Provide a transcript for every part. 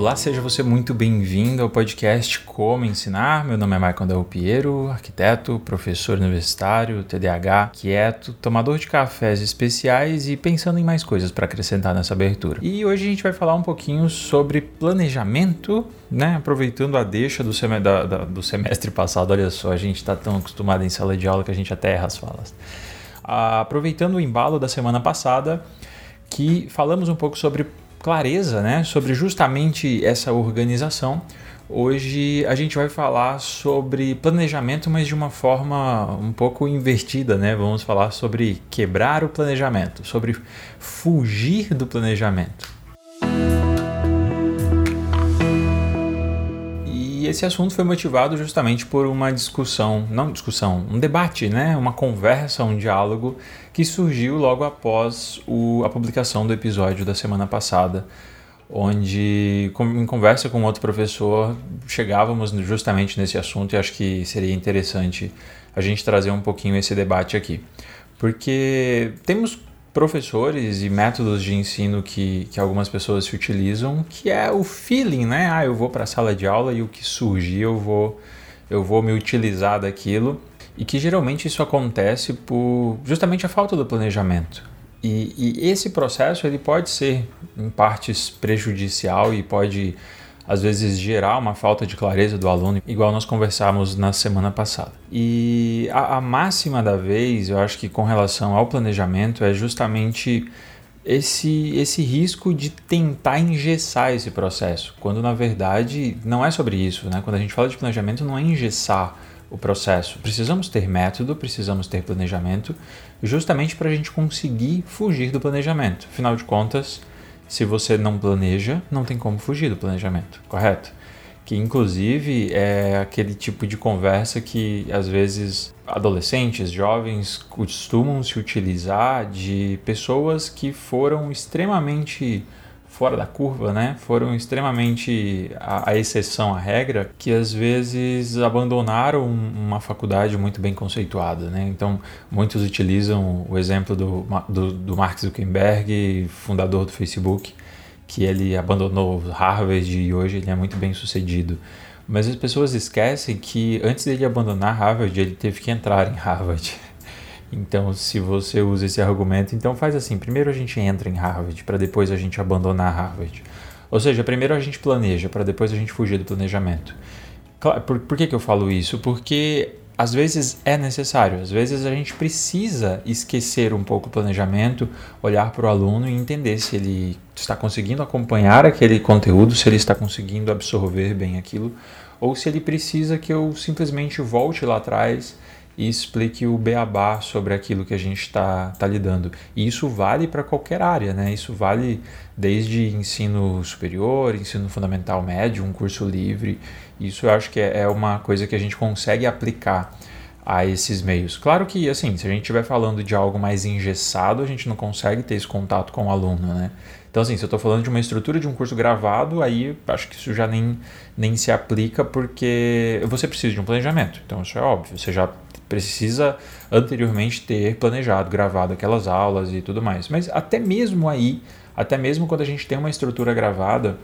Olá, seja você muito bem-vindo ao podcast Como Ensinar. Meu nome é Michael Del Piero, arquiteto, professor universitário, TDAH, quieto, tomador de cafés especiais e pensando em mais coisas para acrescentar nessa abertura. E hoje a gente vai falar um pouquinho sobre planejamento, né? Aproveitando a deixa do, sem da, da, do semestre passado. Olha só, a gente está tão acostumado em sala de aula que a gente até erra as falas. Ah, aproveitando o embalo da semana passada, que falamos um pouco sobre clareza né, sobre justamente essa organização. Hoje a gente vai falar sobre planejamento, mas de uma forma um pouco invertida, né? Vamos falar sobre quebrar o planejamento, sobre fugir do planejamento. Esse assunto foi motivado justamente por uma discussão, não discussão, um debate, né? uma conversa, um diálogo que surgiu logo após o, a publicação do episódio da semana passada, onde, em conversa com outro professor, chegávamos justamente nesse assunto e acho que seria interessante a gente trazer um pouquinho esse debate aqui. Porque temos professores e métodos de ensino que, que algumas pessoas se utilizam, que é o feeling, né? Ah, eu vou para a sala de aula e o que surgir eu vou, eu vou me utilizar daquilo. E que geralmente isso acontece por justamente a falta do planejamento. E, e esse processo ele pode ser em partes prejudicial e pode às vezes gerar uma falta de clareza do aluno, igual nós conversamos na semana passada. E a, a máxima da vez, eu acho que com relação ao planejamento, é justamente esse, esse risco de tentar engessar esse processo, quando na verdade não é sobre isso. Né? Quando a gente fala de planejamento, não é engessar o processo. Precisamos ter método, precisamos ter planejamento, justamente para a gente conseguir fugir do planejamento. Afinal de contas, se você não planeja, não tem como fugir do planejamento, correto? Que inclusive é aquele tipo de conversa que às vezes adolescentes, jovens costumam se utilizar de pessoas que foram extremamente fora da curva, né? Foram extremamente a, a, exceção à regra, que às vezes abandonaram uma faculdade muito bem conceituada, né? Então, muitos utilizam o exemplo do, do, do Mark Zuckerberg, fundador do Facebook, que ele abandonou Harvard e hoje ele é muito bem sucedido. Mas as pessoas esquecem que antes dele abandonar Harvard, ele teve que entrar em Harvard. Então, se você usa esse argumento, então faz assim: primeiro a gente entra em Harvard, para depois a gente abandonar Harvard. Ou seja, primeiro a gente planeja, para depois a gente fugir do planejamento. Por, por que, que eu falo isso? Porque às vezes é necessário, às vezes a gente precisa esquecer um pouco o planejamento, olhar para o aluno e entender se ele está conseguindo acompanhar aquele conteúdo, se ele está conseguindo absorver bem aquilo, ou se ele precisa que eu simplesmente volte lá atrás e explique o beabá sobre aquilo que a gente está tá lidando. E isso vale para qualquer área, né? Isso vale desde ensino superior, ensino fundamental médio, um curso livre. Isso eu acho que é, é uma coisa que a gente consegue aplicar a esses meios. Claro que, assim, se a gente estiver falando de algo mais engessado, a gente não consegue ter esse contato com o aluno, né? Então, assim, se eu estou falando de uma estrutura de um curso gravado, aí acho que isso já nem, nem se aplica porque você precisa de um planejamento. Então, isso é óbvio. Você já precisa anteriormente ter planejado, gravado aquelas aulas e tudo mais. Mas até mesmo aí, até mesmo quando a gente tem uma estrutura gravada,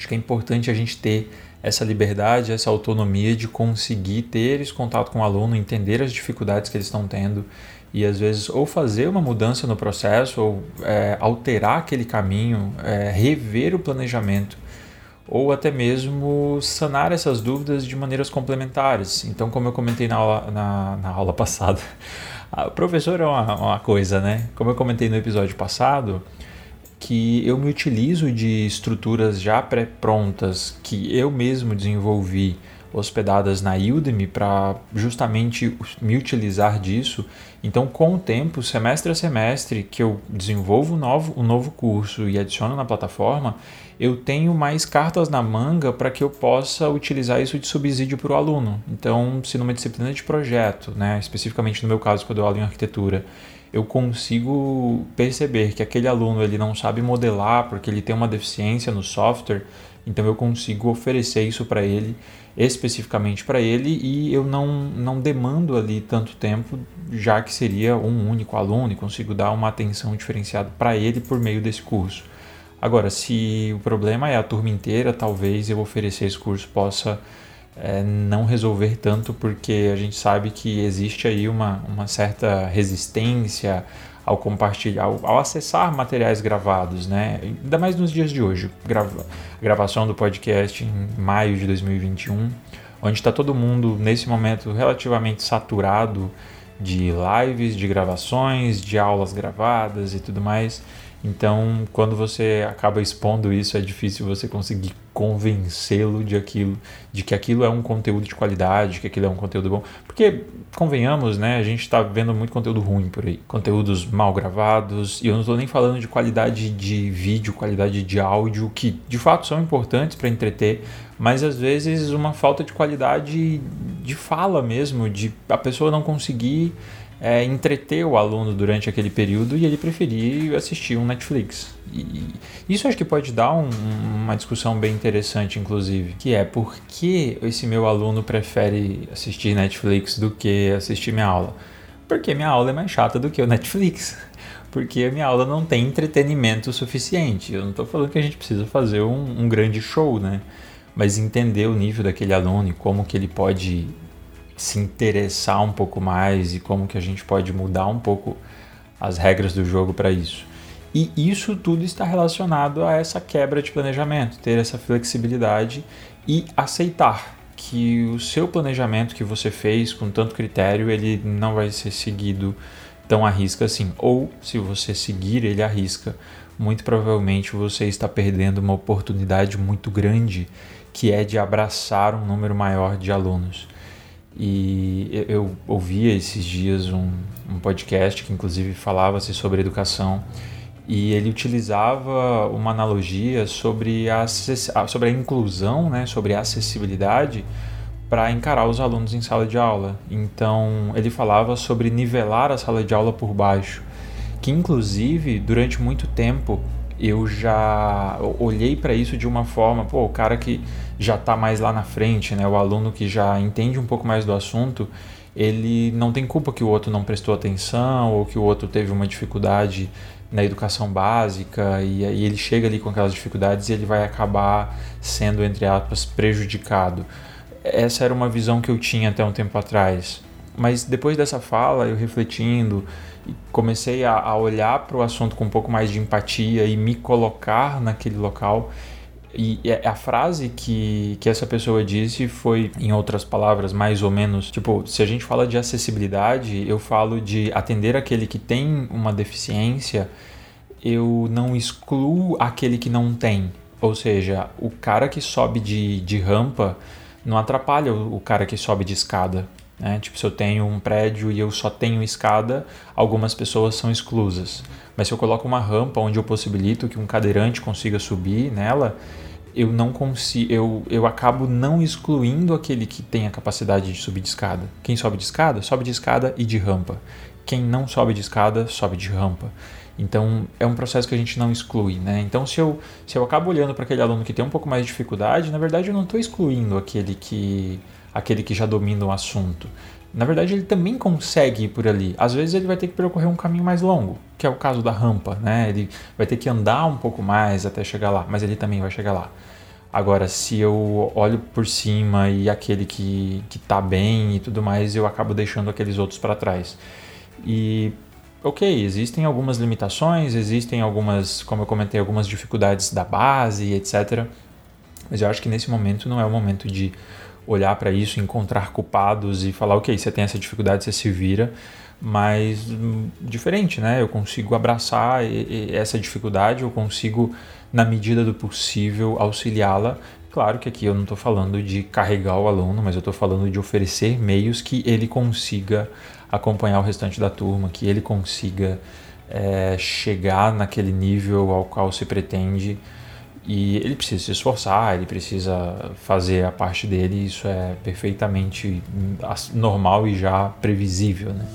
acho que é importante a gente ter essa liberdade, essa autonomia de conseguir ter esse contato com o aluno, entender as dificuldades que eles estão tendo e às vezes ou fazer uma mudança no processo ou é, alterar aquele caminho, é, rever o planejamento ou até mesmo sanar essas dúvidas de maneiras complementares. Então, como eu comentei na aula, na, na aula passada, o professor é uma, uma coisa, né? Como eu comentei no episódio passado, que eu me utilizo de estruturas já pré-prontas que eu mesmo desenvolvi hospedadas na Udemy para justamente me utilizar disso. Então, com o tempo, semestre a semestre que eu desenvolvo um novo, um novo curso e adiciono na plataforma, eu tenho mais cartas na manga para que eu possa utilizar isso de subsídio para o aluno. Então, se numa disciplina de projeto, né, especificamente no meu caso, quando eu aula em arquitetura, eu consigo perceber que aquele aluno ele não sabe modelar porque ele tem uma deficiência no software, então eu consigo oferecer isso para ele especificamente para ele e eu não, não demando ali tanto tempo, já que seria um único aluno e consigo dar uma atenção diferenciada para ele por meio desse curso. Agora, se o problema é a turma inteira, talvez eu oferecer esse curso possa é, não resolver tanto, porque a gente sabe que existe aí uma, uma certa resistência ao compartilhar, ao, ao, acessar materiais gravados, né? Ainda mais nos dias de hoje. Grava, gravação do podcast em maio de 2021, onde está todo mundo nesse momento relativamente saturado de lives, de gravações, de aulas gravadas e tudo mais. Então, quando você acaba expondo isso, é difícil você conseguir convencê-lo de aquilo, de que aquilo é um conteúdo de qualidade, que aquilo é um conteúdo bom. Porque, convenhamos, né, a gente está vendo muito conteúdo ruim por aí. Conteúdos mal gravados, e eu não estou nem falando de qualidade de vídeo, qualidade de áudio, que de fato são importantes para entreter, mas às vezes uma falta de qualidade de fala mesmo, de a pessoa não conseguir é, entreter o aluno durante aquele período e ele preferir assistir um Netflix. E isso acho que pode dar um, uma discussão bem interessante, inclusive, que é por que esse meu aluno prefere assistir Netflix do que assistir minha aula? Porque minha aula é mais chata do que o Netflix. Porque a minha aula não tem entretenimento suficiente. Eu não estou falando que a gente precisa fazer um, um grande show, né? Mas entender o nível daquele aluno e como que ele pode se interessar um pouco mais e como que a gente pode mudar um pouco as regras do jogo para isso. E isso tudo está relacionado a essa quebra de planejamento, ter essa flexibilidade e aceitar que o seu planejamento que você fez com tanto critério, ele não vai ser seguido tão à risca assim. Ou se você seguir ele à risca, muito provavelmente você está perdendo uma oportunidade muito grande que é de abraçar um número maior de alunos. E eu ouvia esses dias um, um podcast que inclusive falava-se sobre educação e ele utilizava uma analogia sobre a, sobre a inclusão, né, sobre a acessibilidade para encarar os alunos em sala de aula. Então ele falava sobre nivelar a sala de aula por baixo, que inclusive durante muito tempo eu já olhei para isso de uma forma, pô, o cara que já está mais lá na frente, né, o aluno que já entende um pouco mais do assunto, ele não tem culpa que o outro não prestou atenção ou que o outro teve uma dificuldade na educação básica e aí ele chega ali com aquelas dificuldades e ele vai acabar sendo, entre aspas, prejudicado. Essa era uma visão que eu tinha até um tempo atrás. Mas depois dessa fala, eu refletindo, comecei a, a olhar para o assunto com um pouco mais de empatia e me colocar naquele local. E a frase que, que essa pessoa disse foi, em outras palavras, mais ou menos, tipo, se a gente fala de acessibilidade, eu falo de atender aquele que tem uma deficiência, eu não excluo aquele que não tem. Ou seja, o cara que sobe de, de rampa não atrapalha o cara que sobe de escada. Né? Tipo, se eu tenho um prédio e eu só tenho escada, algumas pessoas são exclusas. Mas se eu coloco uma rampa onde eu possibilito que um cadeirante consiga subir nela, eu não consigo, eu, eu acabo não excluindo aquele que tem a capacidade de subir de escada. Quem sobe de escada, sobe de escada e de rampa. Quem não sobe de escada, sobe de rampa. Então é um processo que a gente não exclui, né? Então se eu, se eu acabo olhando para aquele aluno que tem um pouco mais de dificuldade, na verdade eu não estou excluindo aquele que aquele que já domina o assunto. Na verdade, ele também consegue ir por ali. Às vezes ele vai ter que percorrer um caminho mais longo, que é o caso da rampa, né? Ele vai ter que andar um pouco mais até chegar lá, mas ele também vai chegar lá. Agora, se eu olho por cima e aquele que, que tá bem e tudo mais, eu acabo deixando aqueles outros para trás. E, ok, existem algumas limitações, existem algumas, como eu comentei, algumas dificuldades da base, etc. Mas eu acho que nesse momento não é o momento de olhar para isso, encontrar culpados e falar, ok, você tem essa dificuldade, você se vira, mas hum, diferente, né? Eu consigo abraçar essa dificuldade, eu consigo, na medida do possível, auxiliá-la. Claro que aqui eu não estou falando de carregar o aluno, mas eu estou falando de oferecer meios que ele consiga acompanhar o restante da turma, que ele consiga é, chegar naquele nível ao qual se pretende e ele precisa se esforçar, ele precisa fazer a parte dele, isso é perfeitamente normal e já previsível. Né?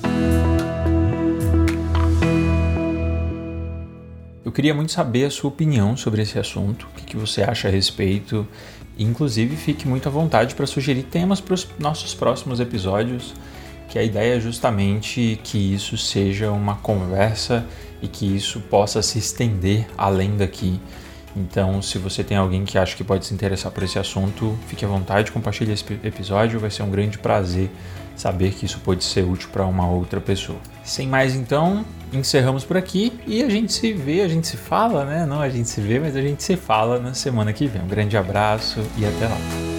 Eu queria muito saber a sua opinião sobre esse assunto, o que, você acha a respeito. Inclusive, fique muito à vontade para sugerir temas para os nossos próximos episódios, que a ideia é justamente que isso seja uma conversa e que isso possa se estender além daqui Então, se você tem alguém que acha que pode se interessar por esse assunto, fique à vontade, compartilhe esse episódio, vai ser um grande prazer saber que isso pode ser útil para uma outra pessoa. Sem mais então, encerramos por aqui e a gente se vê, a gente se fala, né? Não a gente se vê, mas a gente se fala na semana que vem. Um grande abraço e até lá.